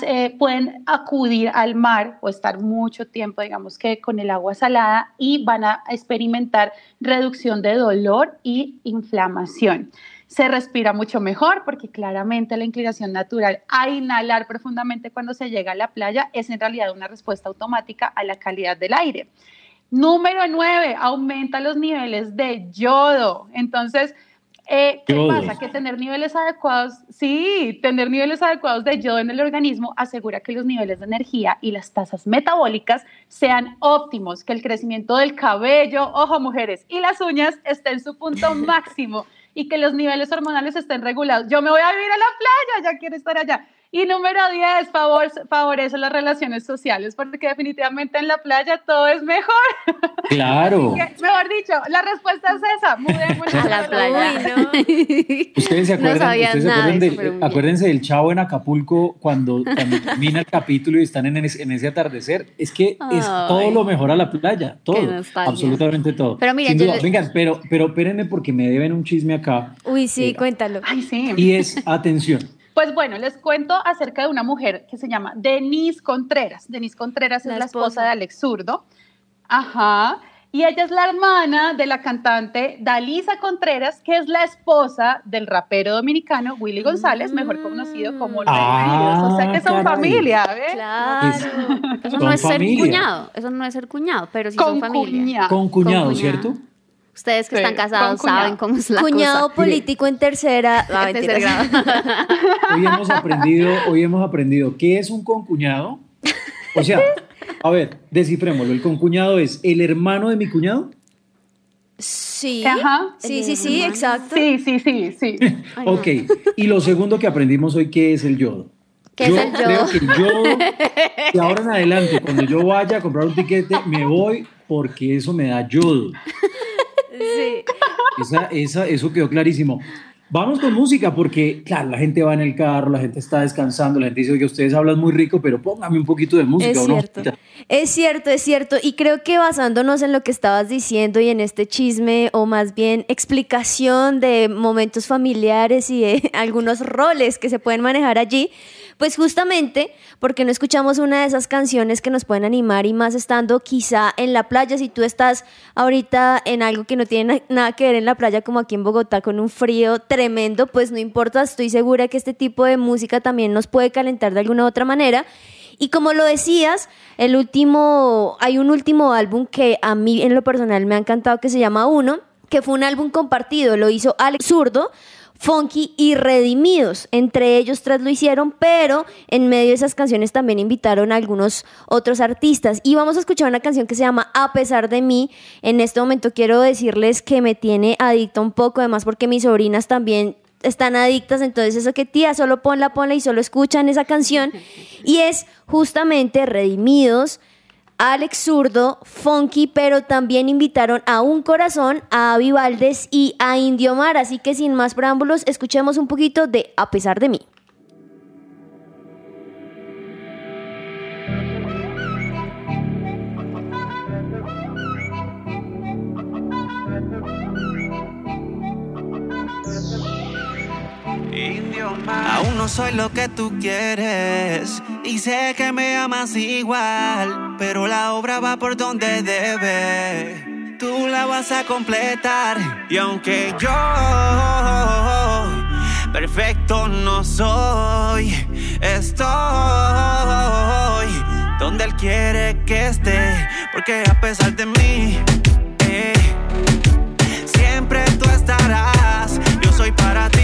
eh, pueden acudir al mar o estar mucho tiempo, digamos que con el agua salada, y van a experimentar reducción de dolor y inflamación. Se respira mucho mejor porque claramente la inclinación natural a inhalar profundamente cuando se llega a la playa es en realidad una respuesta automática a la calidad del aire. Número 9, aumenta los niveles de yodo. Entonces, eh, ¿qué Yodo. pasa? Que tener niveles adecuados, sí, tener niveles adecuados de yodo en el organismo asegura que los niveles de energía y las tasas metabólicas sean óptimos, que el crecimiento del cabello, ojo mujeres, y las uñas estén en su punto *laughs* máximo y que los niveles hormonales estén regulados. Yo me voy a vivir a la playa, ya quiero estar allá. Y número 10, favor, favorece las relaciones sociales, porque definitivamente en la playa todo es mejor. Claro. Que, mejor dicho, la respuesta es esa, mudémonos A la playa. Uy, no. *laughs* Ustedes se acuerdan, ustedes se nada acuerdan de del- acuérdense del chavo en Acapulco cuando, cuando *laughs* termina el capítulo y están en, ese- en ese atardecer. Es que es Ay. todo lo mejor a la playa, todo, absolutamente todo. Pero mira, duda. le- Vengan, pero, pero espérenme porque me deben un chisme acá. Uy, sí, Eh, cuéntalo. Ay, sí. Y es, *laughs* atención, Pues bueno, les cuento acerca de una mujer que se llama Denise Contreras. Denise Contreras La es la esposa. esposa. de Alex Zurdo. Ajá. Y ella es la hermana de la cantante Dalisa Contreras, que es la esposa del rapero dominicano Willy González, mejor conocido como Los Ah. O sea que son caray. familia, ¿ves? Claro. Eso Son no es familia. ser cuñado, eso no es ser cuñado, pero sí son Con familia. cuñado. con cuñado, Con cuñado. ¿cierto? Ustedes que Sí, están casados saben cómo es la Cuñado cosa. *laughs* político en tercera. *laughs* Ah, En tercer grado. *laughs* Hoy hemos aprendido, hoy hemos aprendido qué es un concuñado. O sea, a ver, descifrémoslo. El concuñado es el hermano de mi cuñado. Sí. Ajá. Sí, sí, sí, hermano. exacto. Sí, sí, sí, sí. Ay, no. Ok. Y lo segundo que aprendimos hoy, ¿qué es el yodo? ¿Qué yo es el yodo? creo que el yodo, de ahora en adelante, cuando yo vaya a comprar un tiquete, me voy porque eso me da yodo. Esa, esa, eso quedó clarísimo. Vamos con música porque, claro, la gente va en el carro, la gente está descansando, la gente dice, oye, ustedes hablan muy rico, pero póngame un poquito de música. Es ¿o no?". cierto. Es cierto, es cierto. Y creo que basándonos en lo que estabas diciendo y en este chisme, o más bien explicación de momentos familiares y de *laughs* algunos roles que se pueden manejar allí, pues justamente porque no escuchamos una de esas canciones que nos pueden animar y más estando quizá en la playa, si tú estás ahorita en algo que no tiene na- nada que ver en la playa como aquí en Bogotá con un frío tremendo, pues no importa, estoy segura que este tipo de música también nos puede calentar de alguna u otra manera. Y como lo decías, el último, hay un último álbum que a mí en lo personal me ha encantado que se llama Uno, que fue un álbum compartido, lo hizo Alex Zurdo, Funky y Redimidos. Entre ellos tres lo hicieron, pero en medio de esas canciones también invitaron a algunos otros artistas. Y vamos a escuchar una canción que se llama A pesar de mí. En este momento quiero decirles que me tiene adicta un poco, además porque mis sobrinas también están adictas, entonces eso que tía, solo ponla, ponla y solo escuchan esa canción. Y es justamente Redimidos, Alex Zurdo, Funky, pero también invitaron a Un Corazón, a Avi y a Indio Mar. Así que sin más preámbulos, escuchemos un poquito de A pesar de mí. Aún no soy lo que tú quieres y sé que me amas igual, pero la obra va por donde debe. Tú la vas a completar y aunque yo perfecto no soy, estoy donde él quiere que esté, porque a pesar de mí eh, siempre tú estarás. Yo soy para ti.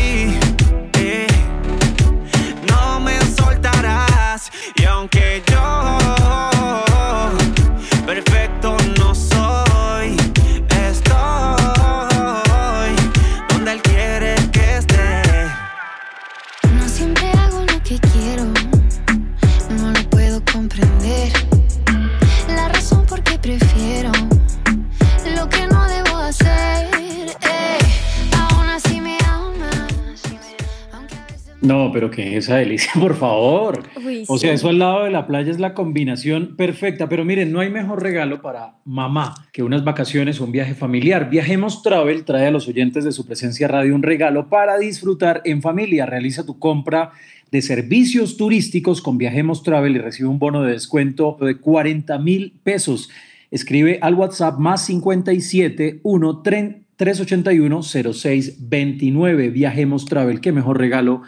No, pero que esa delicia, *laughs* por favor. Uy, O sí. sea, eso al lado de la playa es la combinación perfecta. Pero miren, no hay mejor regalo para mamá que unas vacaciones o un viaje familiar. Viajemos Travel trae a los oyentes de su presencia radio un regalo para disfrutar en familia. Realiza tu compra de servicios turísticos con Viajemos Travel y recibe un bono de descuento de 40 mil pesos. Escribe al WhatsApp más 57 1 381 0629. Viajemos Travel. Qué mejor regalo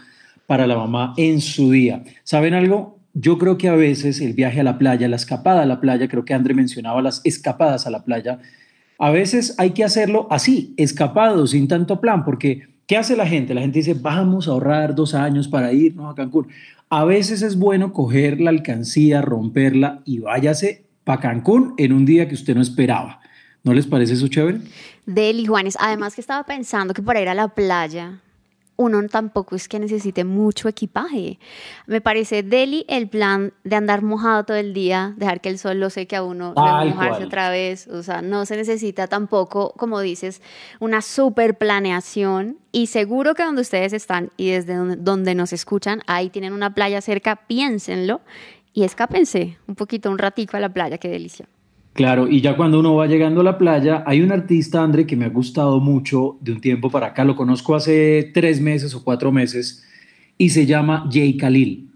para la mamá en su día. ¿Saben algo? Yo creo que a veces el viaje a la playa, la escapada a la playa, creo que André mencionaba las escapadas a la playa, a veces hay que hacerlo así, escapado, sin tanto plan, porque ¿qué hace la gente? La gente dice, vamos a ahorrar dos años para irnos a Cancún. A veces es bueno coger la alcancía, romperla y váyase para Cancún en un día que usted no esperaba. ¿No les parece eso chévere? Deli, Juanes. Además que estaba pensando que para ir a la playa, uno tampoco es que necesite mucho equipaje. Me parece deli el plan de andar mojado todo el día, dejar que el sol lo seque a uno, mojarse cual. otra vez. O sea, no se necesita tampoco, como dices, una super planeación. Y seguro que donde ustedes están y desde donde, donde nos escuchan, ahí tienen una playa cerca, piénsenlo y escápense un poquito, un ratico a la playa, qué delicia. Claro, y ya cuando uno va llegando a la playa, hay un artista, André, que me ha gustado mucho de un tiempo para acá, lo conozco hace tres meses o cuatro meses, y se llama Jay Khalil.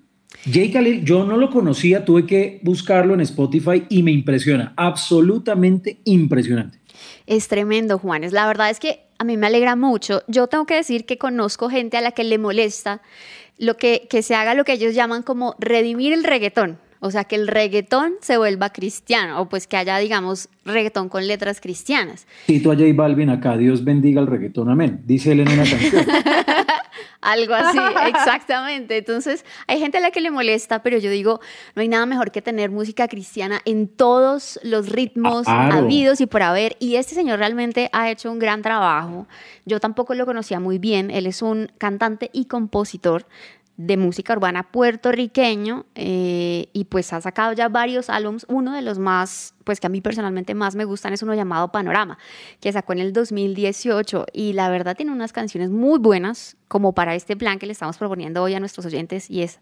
Jay Khalil, yo no lo conocía, tuve que buscarlo en Spotify y me impresiona, absolutamente impresionante. Es tremendo, Juanes. La verdad es que a mí me alegra mucho. Yo tengo que decir que conozco gente a la que le molesta lo que, que se haga lo que ellos llaman como redimir el reggaetón. O sea, que el reggaetón se vuelva cristiano, o pues que haya, digamos, reggaetón con letras cristianas. A J Balvin acá, Dios bendiga el reggaetón, amén, dice él en una canción. *laughs* Algo así, exactamente. Entonces, hay gente a la que le molesta, pero yo digo, no hay nada mejor que tener música cristiana en todos los ritmos Claro. habidos y por haber. Y este señor realmente ha hecho un gran trabajo. Yo tampoco lo conocía muy bien. Él es un cantante y compositor de música urbana puertorriqueño eh, y pues ha sacado ya varios álbums. Uno de los más, pues que a mí personalmente más me gustan es uno llamado Panorama, que sacó en el 2018 y la verdad tiene unas canciones muy buenas como para este plan que le estamos proponiendo hoy a nuestros oyentes y es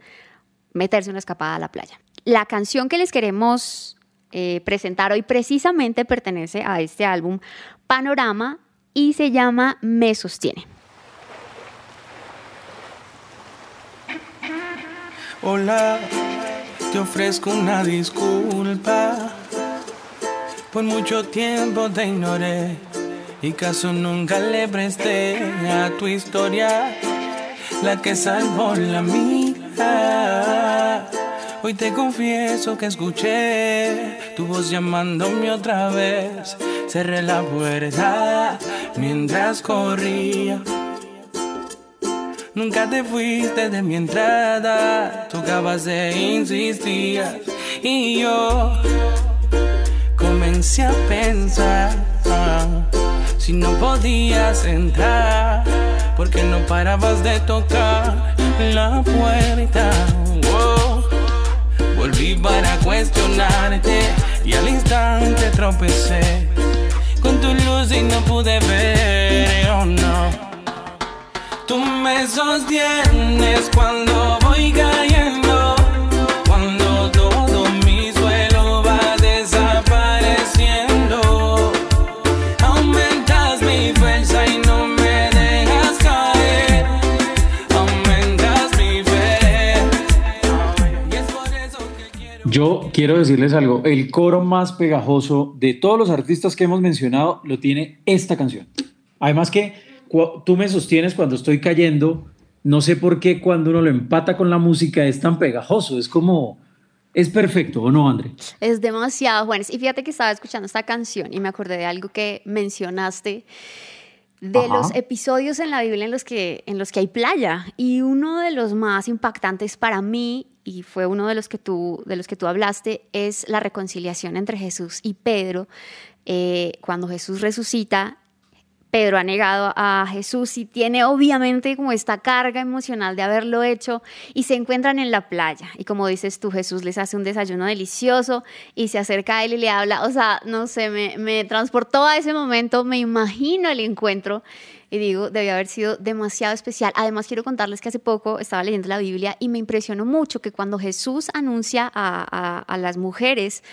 meterse una escapada a la playa. La canción que les queremos eh, presentar hoy precisamente pertenece a este álbum Panorama y se llama Me Sostiene. Hola, te ofrezco una disculpa. Por mucho tiempo te ignoré y caso nunca le presté a tu historia, la que salvó la mía. Hoy te confieso que escuché tu voz llamándome otra vez. Cerré la puerta mientras corría. Nunca te fuiste de mi entrada, tocabas e insistías. Y yo comencé a pensar ah, si no podías entrar, porque no parabas de tocar la puerta. Volví para cuestionarte y al instante tropecé con tu luz y no pude ver, oh no. Tú me sostienes cuando voy cayendo, cuando todo mi suelo va desapareciendo. Aumentas mi fuerza y no me dejas caer. Aumentas mi fe. Y es por eso que quiero. Yo quiero decirles algo, el coro más pegajoso de todos los artistas que hemos mencionado lo tiene esta canción. Además que tú me sostienes cuando estoy cayendo, no sé por qué cuando uno lo empata con la música es tan pegajoso, es como, es perfecto, ¿o no, André? Es demasiado, Juanes. Y fíjate que estaba escuchando esta canción y me acordé de algo que mencionaste de Ajá. los episodios en la Biblia en los que en los que hay playa y uno de los más impactantes para mí y fue uno de los que tú de los que tú hablaste es la reconciliación entre Jesús y Pedro Eh, cuando Jesús resucita Pedro ha negado a Jesús y tiene obviamente como esta carga emocional de haberlo hecho y se encuentran en la playa. Y como dices tú, Jesús les hace un desayuno delicioso y se acerca a él y le habla. O sea, no sé, me, me transportó a ese momento, me imagino el encuentro y digo, debió haber sido demasiado especial. Además, quiero contarles que hace poco estaba leyendo la Biblia y me impresionó mucho que cuando Jesús anuncia a, a- las mujeres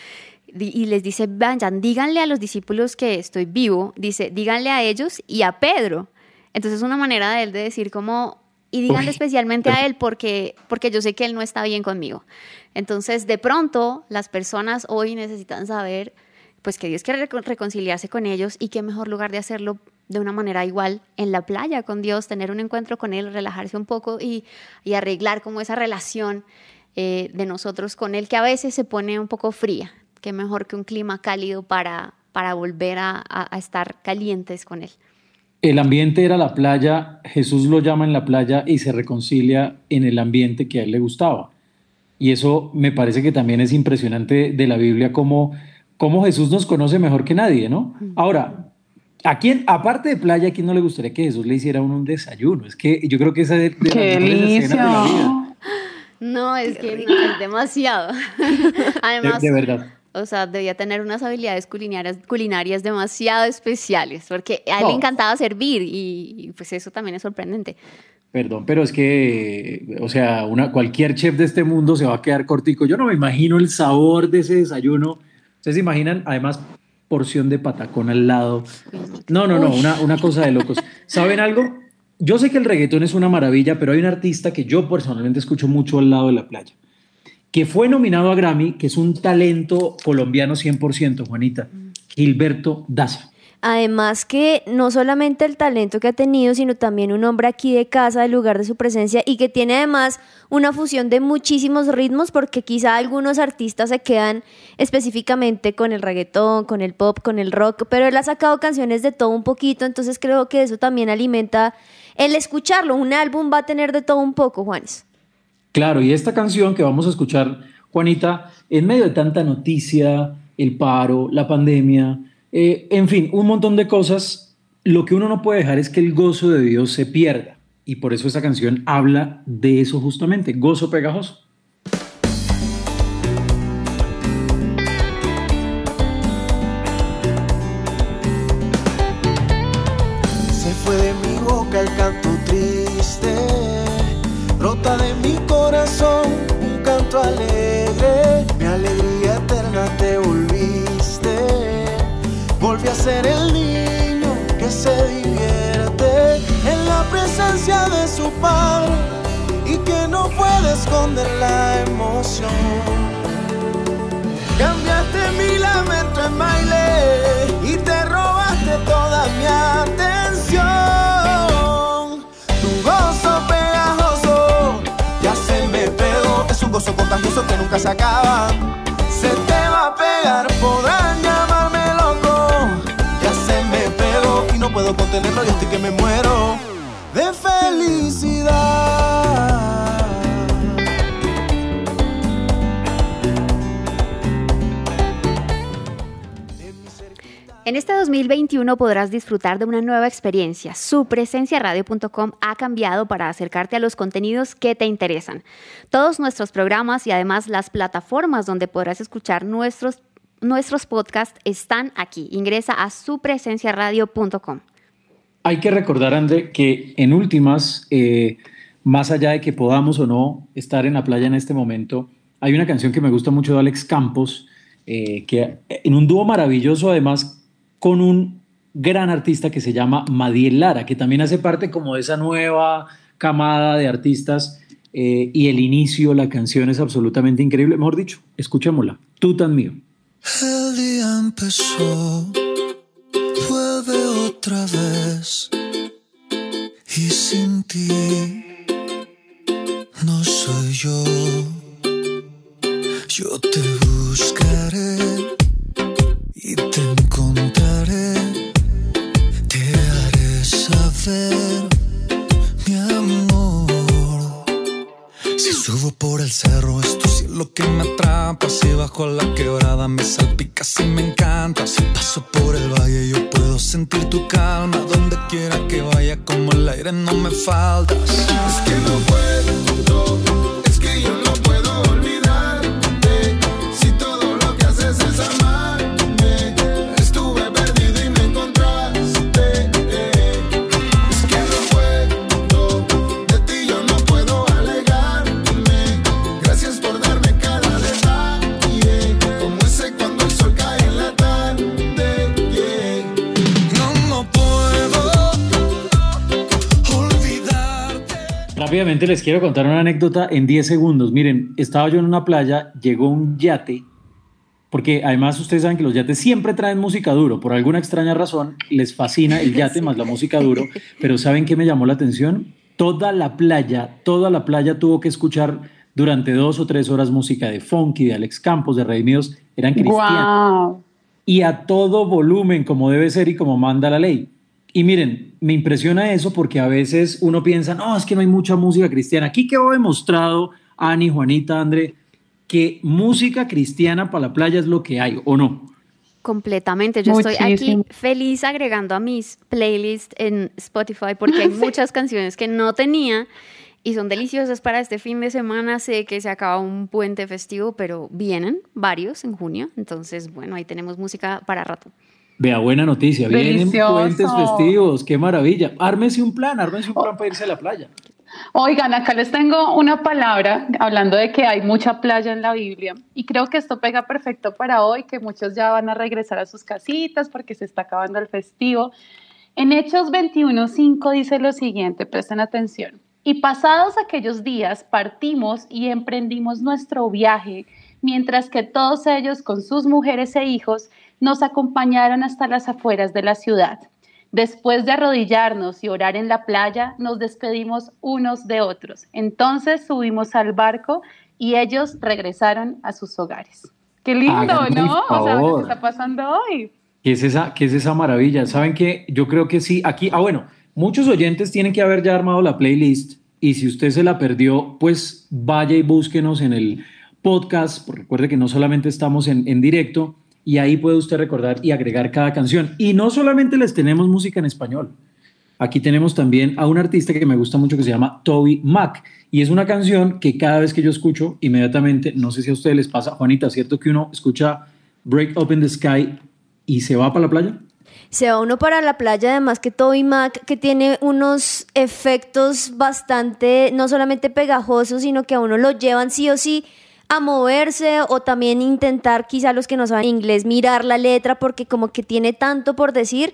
y les dice, vayan, díganle a los discípulos que estoy vivo, dice, díganle a ellos y a Pedro. Entonces es una manera de él de decir como, y díganle Uy. especialmente a él porque, porque yo sé que él no está bien conmigo. Entonces, de pronto, las personas hoy necesitan saber pues que Dios quiere recon- reconciliarse con ellos y qué mejor lugar de hacerlo de una manera igual en la playa con Dios, tener un encuentro con Él, relajarse un poco y, y arreglar como esa relación eh, de nosotros con Él que a veces se pone un poco fría. Qué mejor que un clima cálido para, para volver a, a- a estar calientes con Él. El ambiente era la playa, Jesús lo llama en la playa y se reconcilia en el ambiente que a él le gustaba. Y eso me parece que también es impresionante de la Biblia, como, como Jesús nos conoce mejor que nadie, ¿no? Ahora, ¿A quién, aparte de playa, a quién no le gustaría que Jesús le hiciera uno un desayuno? Es que yo creo que esa de, de las ¡Qué de la vida. delicia! No, es que no, es demasiado. *laughs* De, Además, de verdad. O sea, debía tener unas habilidades culinarias, culinarias demasiado especiales, porque a él No. le encantaba servir y, y, pues eso también es sorprendente. Perdón, pero es que, o sea, una, cualquier chef de este mundo se va a quedar cortico. Yo no me imagino el sabor de ese desayuno. ¿Ustedes se imaginan? Además, porción de patacón al lado. No, no, no, una, una cosa de locos. ¿Saben algo? Yo sé que el reggaetón es una maravilla, pero hay un artista que yo personalmente escucho mucho al lado de la playa, que fue nominado a Grammy, que es un talento colombiano 100%, Juanita, Gilberto Daza. Además que no solamente el talento que ha tenido, sino también un hombre aquí de casa, del lugar de su presencia, y que tiene además una fusión de muchísimos ritmos, porque quizá algunos artistas se quedan específicamente con el reggaetón, con el pop, con el rock, pero él ha sacado canciones de todo un poquito, entonces creo que eso también alimenta el escucharlo. Un álbum va a tener de todo un poco, Juanes. Claro, y esta canción que vamos a escuchar, Juanita, en medio de tanta noticia, el paro, la pandemia, eh, en fin, un montón de cosas, lo que uno no puede dejar es que el gozo de Dios se pierda. Y por eso esta canción habla de eso justamente, gozo pegajoso. Canto alegre, mi alegría eterna te volviste, volví a ser el niño que se divierte en la presencia de su padre y que no puede esconder la emoción. Cambiaste mi lamento en baile y te robaste toda mi atención. Gozo contagioso que nunca se acaba. Se te va a pegar, podrán llamarme loco. Ya se me pegó y no puedo contenerlo y estoy que me muero de felicidad. En este 2021 podrás disfrutar de una nueva experiencia. Su presencia radio.com ha cambiado para acercarte a los contenidos que te interesan. Todos nuestros programas y además las plataformas donde podrás escuchar nuestros, nuestros podcasts están aquí. Ingresa a supresenciaradio.com. Hay que recordar, André, que en últimas, eh, más allá de que podamos o no estar en la playa en este momento, hay una canción que me gusta mucho de Alex Campos, eh, que en un dúo maravilloso además con un gran artista que se llama Madiel Lara, que también hace parte como de esa nueva camada de artistas eh, y el inicio, la canción es absolutamente increíble. Mejor dicho, escuchémosla. Tú tan mío. El día empezó, vuelve otra vez y sin ti no soy yo. Yo te buscaré mi amor. Si subo por el cerro es tu cielo que me atrapa. Si bajo la quebrada me salpicas y me encanta. Si paso por el valle yo puedo sentir tu calma. Donde quiera que vaya como el aire no me faltas Es que no puedo, Rápidamente les quiero contar una anécdota en 10 segundos. Miren, estaba yo en una playa, llegó un yate, porque además ustedes saben que los yates siempre traen música duro, por alguna extraña razón les fascina el yate más la música duro, pero ¿saben qué me llamó la atención? Toda la playa, toda la playa tuvo que escuchar durante dos o tres horas música de Funky, de Alex Campos, de Redimidos, eran cristianos Wow. y a todo volumen, como debe ser y como manda la ley. Y miren, me impresiona eso porque a veces uno piensa, no, es que no hay mucha música cristiana. Aquí quedó demostrado, Ani, Juanita, André, que música cristiana para la playa es lo que hay, ¿o no? Completamente. Yo estoy aquí feliz agregando a mis playlists en Spotify porque hay *laughs* muchas canciones que no tenía y son deliciosas para este fin de semana. Sé que se acaba un puente festivo, pero vienen varios en junio. Entonces, bueno, ahí tenemos música para rato. Vea, buena noticia. Vienen Delicioso. puentes festivos. Qué maravilla. Ármese un plan, ármese un plan para irse a la playa. Oigan, acá les tengo una palabra hablando de que hay mucha playa en la Biblia y creo que esto pega perfecto para hoy, que muchos ya van a regresar a sus casitas porque se está acabando el festivo. En Hechos 21.5 dice lo siguiente, presten atención. Y pasados aquellos días partimos y emprendimos nuestro viaje, mientras que todos ellos con sus mujeres e hijos nos acompañaron hasta las afueras de la ciudad. Después de arrodillarnos y orar en la playa, nos despedimos unos de otros. Entonces subimos al barco y ellos regresaron a sus hogares. Qué lindo, Háganme ¿no? O sea. ¿qué está pasando hoy? ¿Qué es esa, qué es esa maravilla? ¿Saben qué? Yo creo que sí. Aquí, ah, bueno, muchos oyentes tienen que haber ya armado la playlist y si usted se la perdió, pues vaya y búsquenos en el podcast, porque recuerde que no solamente estamos en, en directo y ahí puede usted recordar y agregar cada canción. Y no solamente les tenemos música en español. Aquí tenemos también a un artista que me gusta mucho que se llama Toby Mac. Y es una canción que cada vez que yo escucho, inmediatamente, no sé si a ustedes les pasa, Juanita, ¿cierto que uno escucha Break Up in the Sky y se va para la playa? Se va uno para la playa, además que Toby Mac, que tiene unos efectos bastante, no solamente pegajosos, sino que a uno lo llevan sí o sí a moverse o también intentar, quizá los que no saben inglés, mirar la letra porque como que tiene tanto por decir.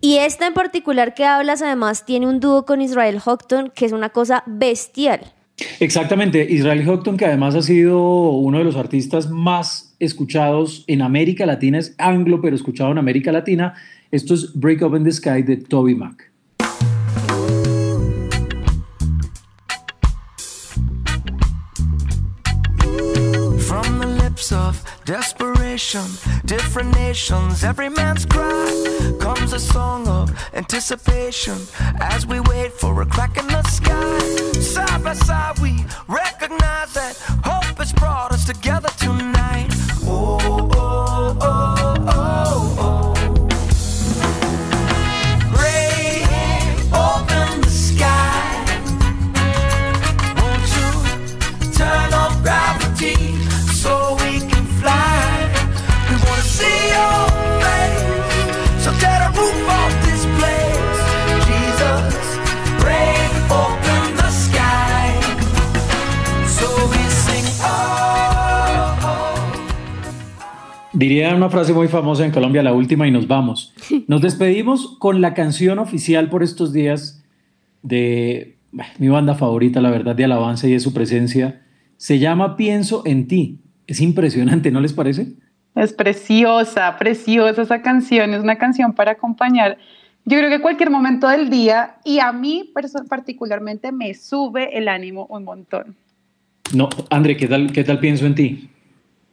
Y esta en particular que hablas, además, tiene un dúo con Israel Houghton, que es una cosa bestial. Exactamente, Israel Houghton, que además ha sido uno de los artistas más escuchados en América Latina, es anglo, pero escuchado en América Latina. Esto es Break Up in the Sky de Toby Mac. Of desperation, different nations, every man's cry comes a song of anticipation as we wait for a crack in the sky. Side by side, we recognize that hope has brought us together tonight. Diría una frase muy famosa en Colombia, la última, y nos vamos. *laughs* Nos despedimos con la canción oficial por estos días de mi banda favorita, la verdad, de alabanza y de su presencia. Se llama Pienso en ti. Es impresionante, ¿no les parece? Es preciosa, preciosa esa canción, es una canción para acompañar. Yo creo que cualquier momento del día y a mí particularmente me sube el ánimo un montón. No, André, ¿qué tal, qué tal pienso en ti?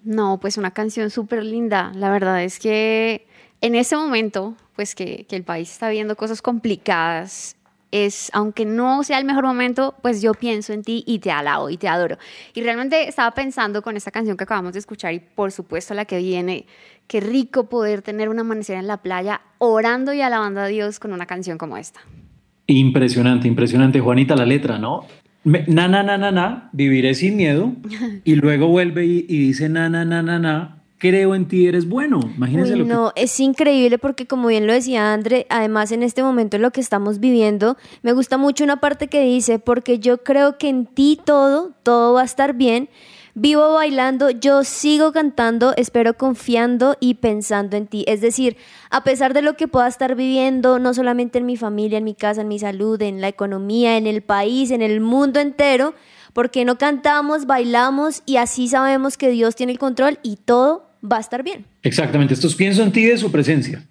No, pues una canción súper linda. La verdad es que en ese momento, pues que, el país está viendo cosas complicadas, es, aunque no sea el mejor momento, pues yo pienso en ti y te alabo y te adoro. Y realmente estaba pensando con esta canción que acabamos de escuchar y por supuesto la que viene, qué rico poder tener un amanecer en la playa orando y alabando a Dios con una canción como esta. Impresionante, impresionante. Juanita, la letra, ¿no? Me- na, na, na, na, na, viviré sin miedo. *laughs* Y luego vuelve y, y dice, na, na, na, na, na, creo en ti, eres bueno. Imagínense Uy, lo que... no, es increíble porque como bien lo decía André, además en este momento en lo que estamos viviendo, me gusta mucho una parte que dice, porque yo creo que en ti todo, todo va a estar bien. Vivo bailando, yo sigo cantando, espero confiando y pensando en ti. Es decir, a pesar de lo que pueda estar viviendo, no solamente en mi familia, en mi casa, en mi salud, en la economía, en el país, en el mundo entero, porque no cantamos, bailamos y así sabemos que Dios tiene el control y todo va a estar bien. Exactamente, estos pienso en ti de su presencia.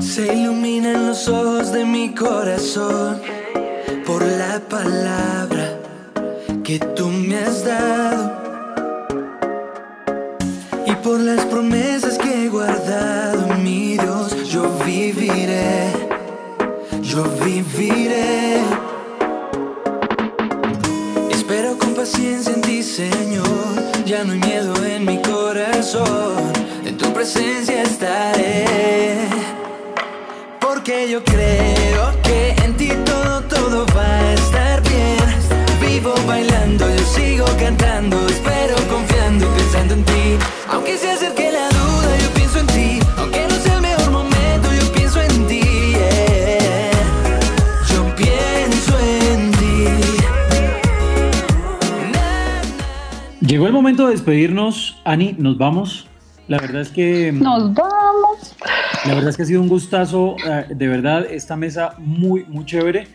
Se iluminan los ojos de mi corazón por la palabra que tú me has dado y por las promesas que he guardado, mi Dios, yo viviré, yo viviré. Espero con paciencia en ti, Señor. Ya no hay miedo en mi corazón, en tu presencia estaré. Porque yo creo Llegó el momento de despedirnos. Ani, nos vamos. La verdad es que. Nos vamos. La verdad es que ha sido un gustazo. eh, De verdad, esta mesa muy, muy chévere.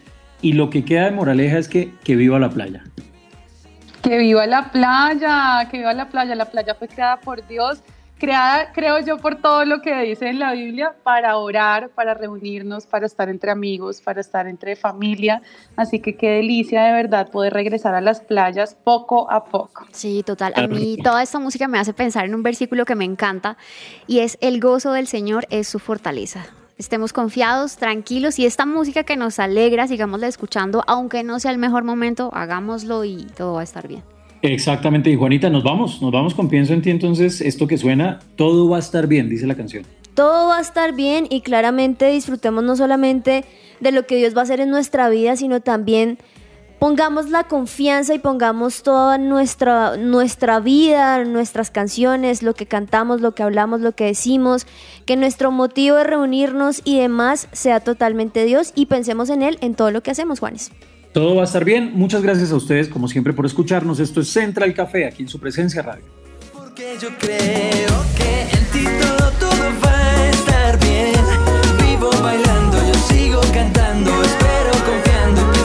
Y lo que queda de moraleja es que, que viva la playa. Que viva la playa, que viva la playa. La playa fue creada por Dios, creada, creo yo, por todo lo que dice en la Biblia, para orar, para reunirnos, para estar entre amigos, para estar entre familia. Así que qué delicia de verdad poder regresar a las playas poco a poco. Sí, total. A mí toda esta música me hace pensar en un versículo que me encanta y es el gozo del Señor es su fortaleza. Estemos confiados, tranquilos y esta música que nos alegra, sigámosla escuchando, aunque no sea el mejor momento, hagámoslo y todo va a estar bien. Exactamente. Y Juanita, nos vamos. Nos vamos con Pienso en ti. Entonces, esto que suena, todo va a estar bien, dice la canción. Todo va a estar bien y claramente disfrutemos no solamente de lo que Dios va a hacer en nuestra vida, sino también pongamos la confianza y pongamos toda nuestra, nuestra vida, nuestras canciones, lo que cantamos, lo que hablamos, lo que decimos, que nuestro motivo de reunirnos y demás sea totalmente Dios y pensemos en Él en todo lo que hacemos, Juanes. Todo va a estar bien. Muchas gracias a ustedes, como siempre, por escucharnos. Esto es Central Café, aquí en su presencia radio. Porque yo creo que en ti todo, todo va a estar bien. Vivo bailando, yo sigo cantando, espero confiando.